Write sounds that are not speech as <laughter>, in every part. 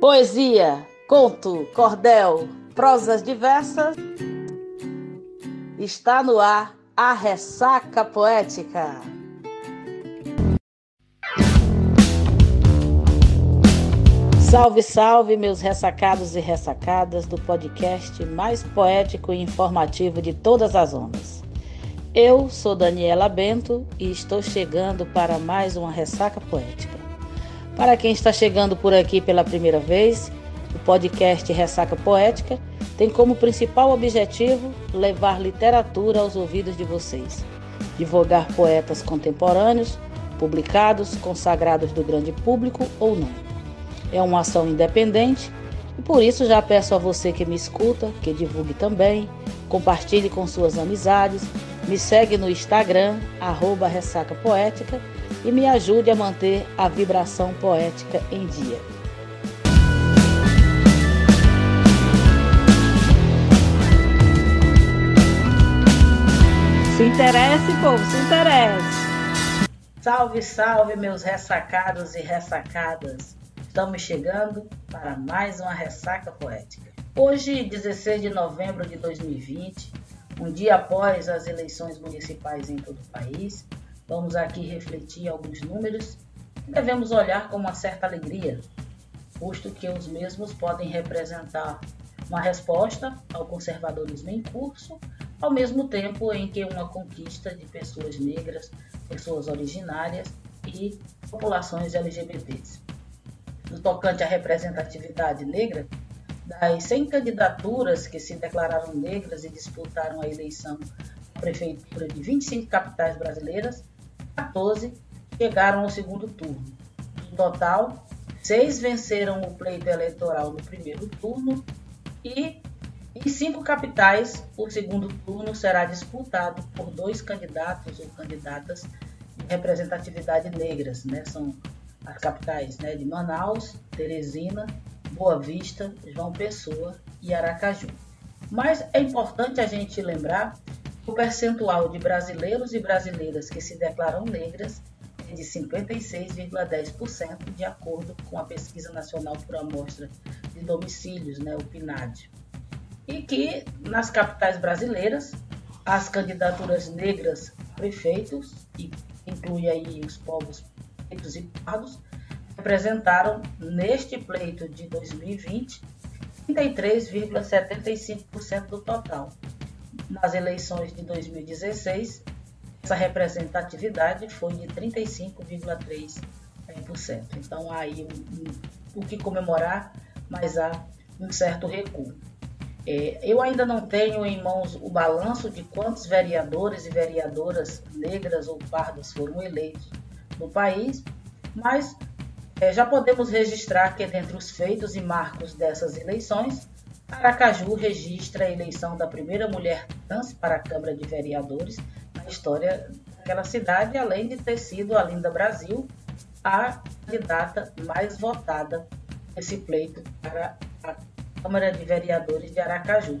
Poesia, conto, cordel, prosas diversas. Está no ar a ressaca poética. Salve, salve, meus ressacados e ressacadas do podcast mais poético e informativo de todas as ondas. Eu sou Daniela Bento e estou chegando para mais uma ressaca poética. Para quem está chegando por aqui pela primeira vez, o podcast Ressaca Poética tem como principal objetivo levar literatura aos ouvidos de vocês, divulgar poetas contemporâneos, publicados, consagrados do grande público ou não. É uma ação independente e por isso já peço a você que me escuta que divulgue também, compartilhe com suas amizades, me segue no Instagram, arroba Ressaca Poética e me ajude a manter a vibração poética em dia. Se interesse, povo, se interesse. Salve, salve, meus ressacados e ressacadas. Estamos chegando para mais uma ressaca poética. Hoje, 16 de novembro de 2020, um dia após as eleições municipais em todo o país, Vamos aqui refletir alguns números que devemos olhar com uma certa alegria, posto que os mesmos podem representar uma resposta ao conservadorismo em curso, ao mesmo tempo em que uma conquista de pessoas negras, pessoas originárias e populações LGBTs. No tocante à representatividade negra, das 100 candidaturas que se declararam negras e disputaram a eleição à prefeitura de 25 capitais brasileiras, 14 chegaram ao segundo turno. No total, seis venceram o pleito eleitoral no primeiro turno e em cinco capitais o segundo turno será disputado por dois candidatos ou candidatas de representatividade negras, né? São as capitais né, de Manaus, Teresina, Boa Vista, João Pessoa e Aracaju. Mas é importante a gente lembrar o percentual de brasileiros e brasileiras que se declaram negras é de 56,10%, de acordo com a Pesquisa Nacional por Amostra de Domicílios, né, o PNAD. E que nas capitais brasileiras, as candidaturas negras prefeitos, e inclui aí os povos pretos e pardos, representaram neste pleito de 2020 33,75% do total, nas eleições de 2016, essa representatividade foi de 35,3%. Então, há aí o que comemorar, mas há um certo recuo. É, eu ainda não tenho em mãos o balanço de quantos vereadores e vereadoras negras ou pardas foram eleitos no país, mas já podemos registrar que, dentre os feitos e marcos dessas eleições, Aracaju registra a eleição da primeira mulher trans para a Câmara de Vereadores na história daquela cidade, além de ter sido a Linda Brasil a candidata mais votada nesse pleito para a Câmara de Vereadores de Aracaju.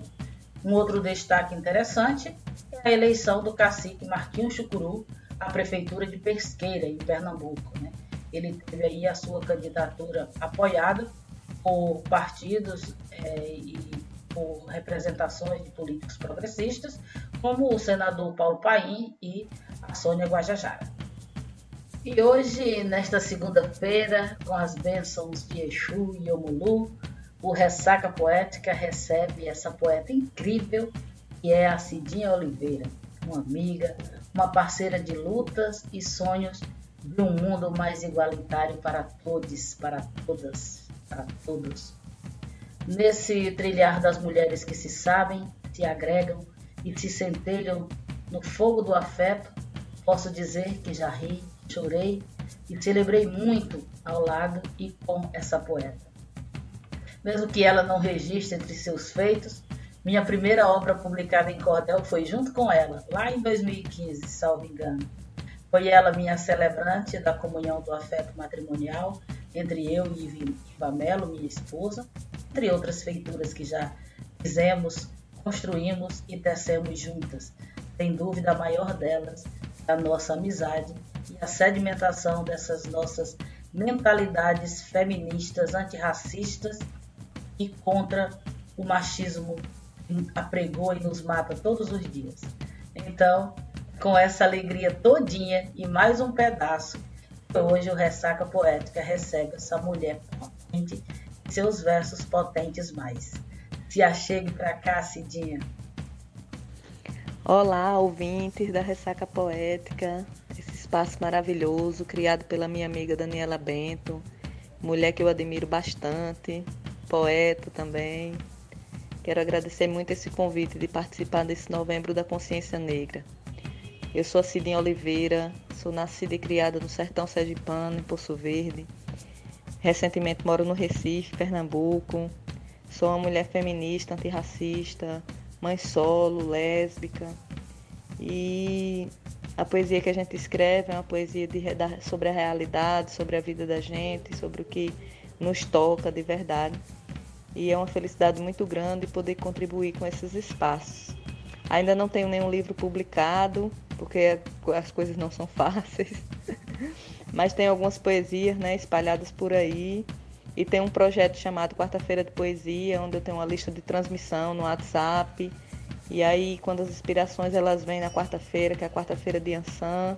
Um outro destaque interessante é a eleição do cacique Marquinhos Chucuru à Prefeitura de Pesqueira, em Pernambuco. Né? Ele teve aí a sua candidatura apoiada por partidos é, e por representações de políticos progressistas, como o senador Paulo Paim e a Sônia Guajajara. E hoje, nesta segunda-feira, com as bênçãos de Exu e Omulu, o Ressaca Poética recebe essa poeta incrível que é a Cidinha Oliveira, uma amiga, uma parceira de lutas e sonhos de um mundo mais igualitário para todos, para todas para todos. Nesse trilhar das mulheres que se sabem, se agregam e se centelham no fogo do afeto, posso dizer que já ri, chorei e celebrei muito ao lado e com essa poeta. Mesmo que ela não registre entre seus feitos, minha primeira obra publicada em cordel foi junto com ela, lá em 2015, salvo engano. Foi ela minha celebrante da comunhão do afeto matrimonial entre eu e Ivamelo, minha esposa, entre outras feituras que já fizemos, construímos e tecemos juntas. Sem dúvida, a maior delas é a nossa amizade e a sedimentação dessas nossas mentalidades feministas, antirracistas e contra o machismo que apregou e nos mata todos os dias. Então, com essa alegria todinha e mais um pedaço, hoje o Ressaca Poética recebe essa mulher potente e seus versos potentes mais. Se achegue para cá, Cidinha. Olá, ouvintes da Ressaca Poética, esse espaço maravilhoso criado pela minha amiga Daniela Bento, mulher que eu admiro bastante, poeta também. Quero agradecer muito esse convite de participar desse novembro da consciência negra. Eu sou a Cidinha Oliveira, sou nascida e criada no sertão sergipano, em Poço Verde. Recentemente moro no Recife, Pernambuco. Sou uma mulher feminista, antirracista, mãe solo, lésbica. E a poesia que a gente escreve é uma poesia de, sobre a realidade, sobre a vida da gente, sobre o que nos toca de verdade. E é uma felicidade muito grande poder contribuir com esses espaços. Ainda não tenho nenhum livro publicado, porque as coisas não são <laughs> fáceis. Mas tem algumas poesias né, espalhadas por aí. E tem um projeto chamado Quarta-feira de Poesia, onde eu tenho uma lista de transmissão no WhatsApp. E aí, quando as inspirações elas vêm na quarta-feira, que é a quarta-feira de Ansan,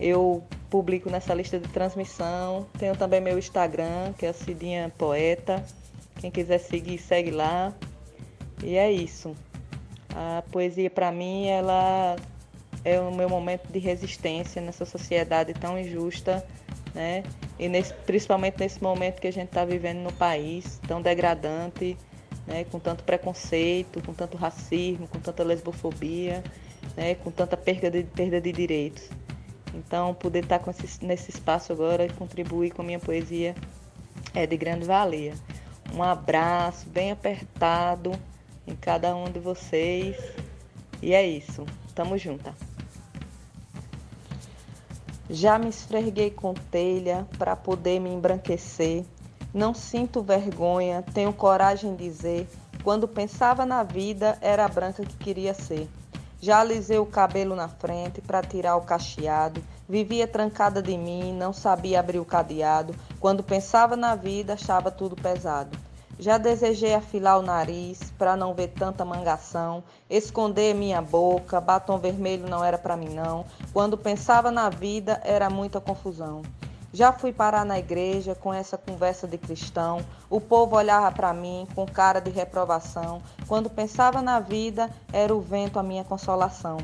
eu publico nessa lista de transmissão. Tenho também meu Instagram, que é a Cidinha Poeta. Quem quiser seguir, segue lá. E é isso. A poesia para mim, ela é o meu momento de resistência nessa sociedade tão injusta, né? E nesse, principalmente nesse momento que a gente está vivendo no país, tão degradante, né? com tanto preconceito, com tanto racismo, com tanta lesbofobia, né? com tanta perda de, perda de direitos. Então, poder estar tá esse, nesse espaço agora e contribuir com minha poesia é de grande valia. Um abraço bem apertado em cada um de vocês. E é isso. Tamo junto. Já me esfreguei com telha para poder me embranquecer. Não sinto vergonha, tenho coragem de dizer. Quando pensava na vida, era a branca que queria ser. Já alisei o cabelo na frente para tirar o cacheado. Vivia trancada de mim, não sabia abrir o cadeado. Quando pensava na vida, achava tudo pesado. Já desejei afilar o nariz para não ver tanta mangação, esconder minha boca, batom vermelho não era para mim não. Quando pensava na vida era muita confusão. Já fui parar na igreja com essa conversa de cristão. O povo olhava para mim com cara de reprovação. Quando pensava na vida, era o vento a minha consolação.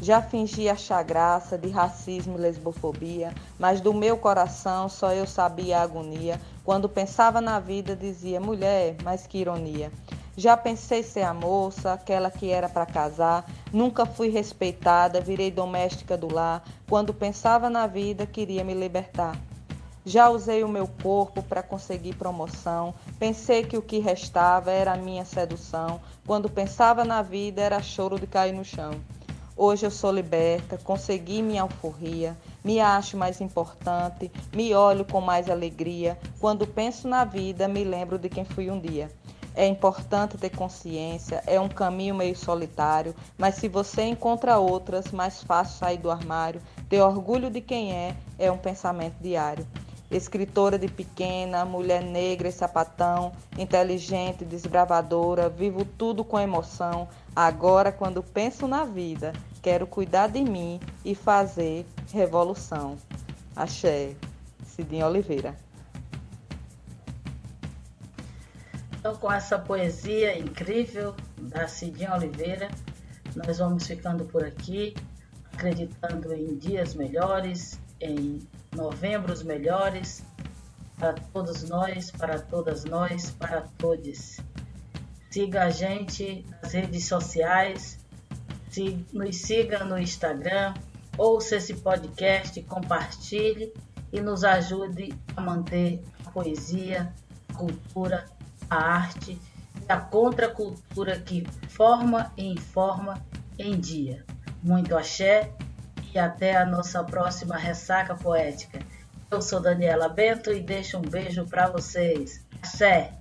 Já fingi achar graça de racismo e lesbofobia, mas do meu coração só eu sabia a agonia. Quando pensava na vida, dizia: mulher, mas que ironia. Já pensei ser a moça, aquela que era para casar. Nunca fui respeitada, virei doméstica do lar. Quando pensava na vida, queria me libertar. Já usei o meu corpo para conseguir promoção. Pensei que o que restava era a minha sedução. Quando pensava na vida, era choro de cair no chão. Hoje eu sou liberta, consegui minha alforria, me acho mais importante, me olho com mais alegria. Quando penso na vida, me lembro de quem fui um dia. É importante ter consciência, é um caminho meio solitário, mas se você encontra outras, mais fácil sair do armário. Ter orgulho de quem é é um pensamento diário. Escritora de pequena, mulher negra e sapatão, inteligente, desbravadora, vivo tudo com emoção. Agora, quando penso na vida, quero cuidar de mim e fazer revolução. Axé, Cidinha Oliveira. Então, com essa poesia incrível da Cidinha Oliveira, nós vamos ficando por aqui, acreditando em dias melhores, em novembros melhores para todos nós, para todas nós, para todos. Siga a gente nas redes sociais, nos siga no Instagram, ouça esse podcast, compartilhe e nos ajude a manter a poesia, a cultura, a arte e a contracultura que forma e informa em dia. Muito axé e até a nossa próxima ressaca poética. Eu sou Daniela Bento e deixo um beijo para vocês. Axé!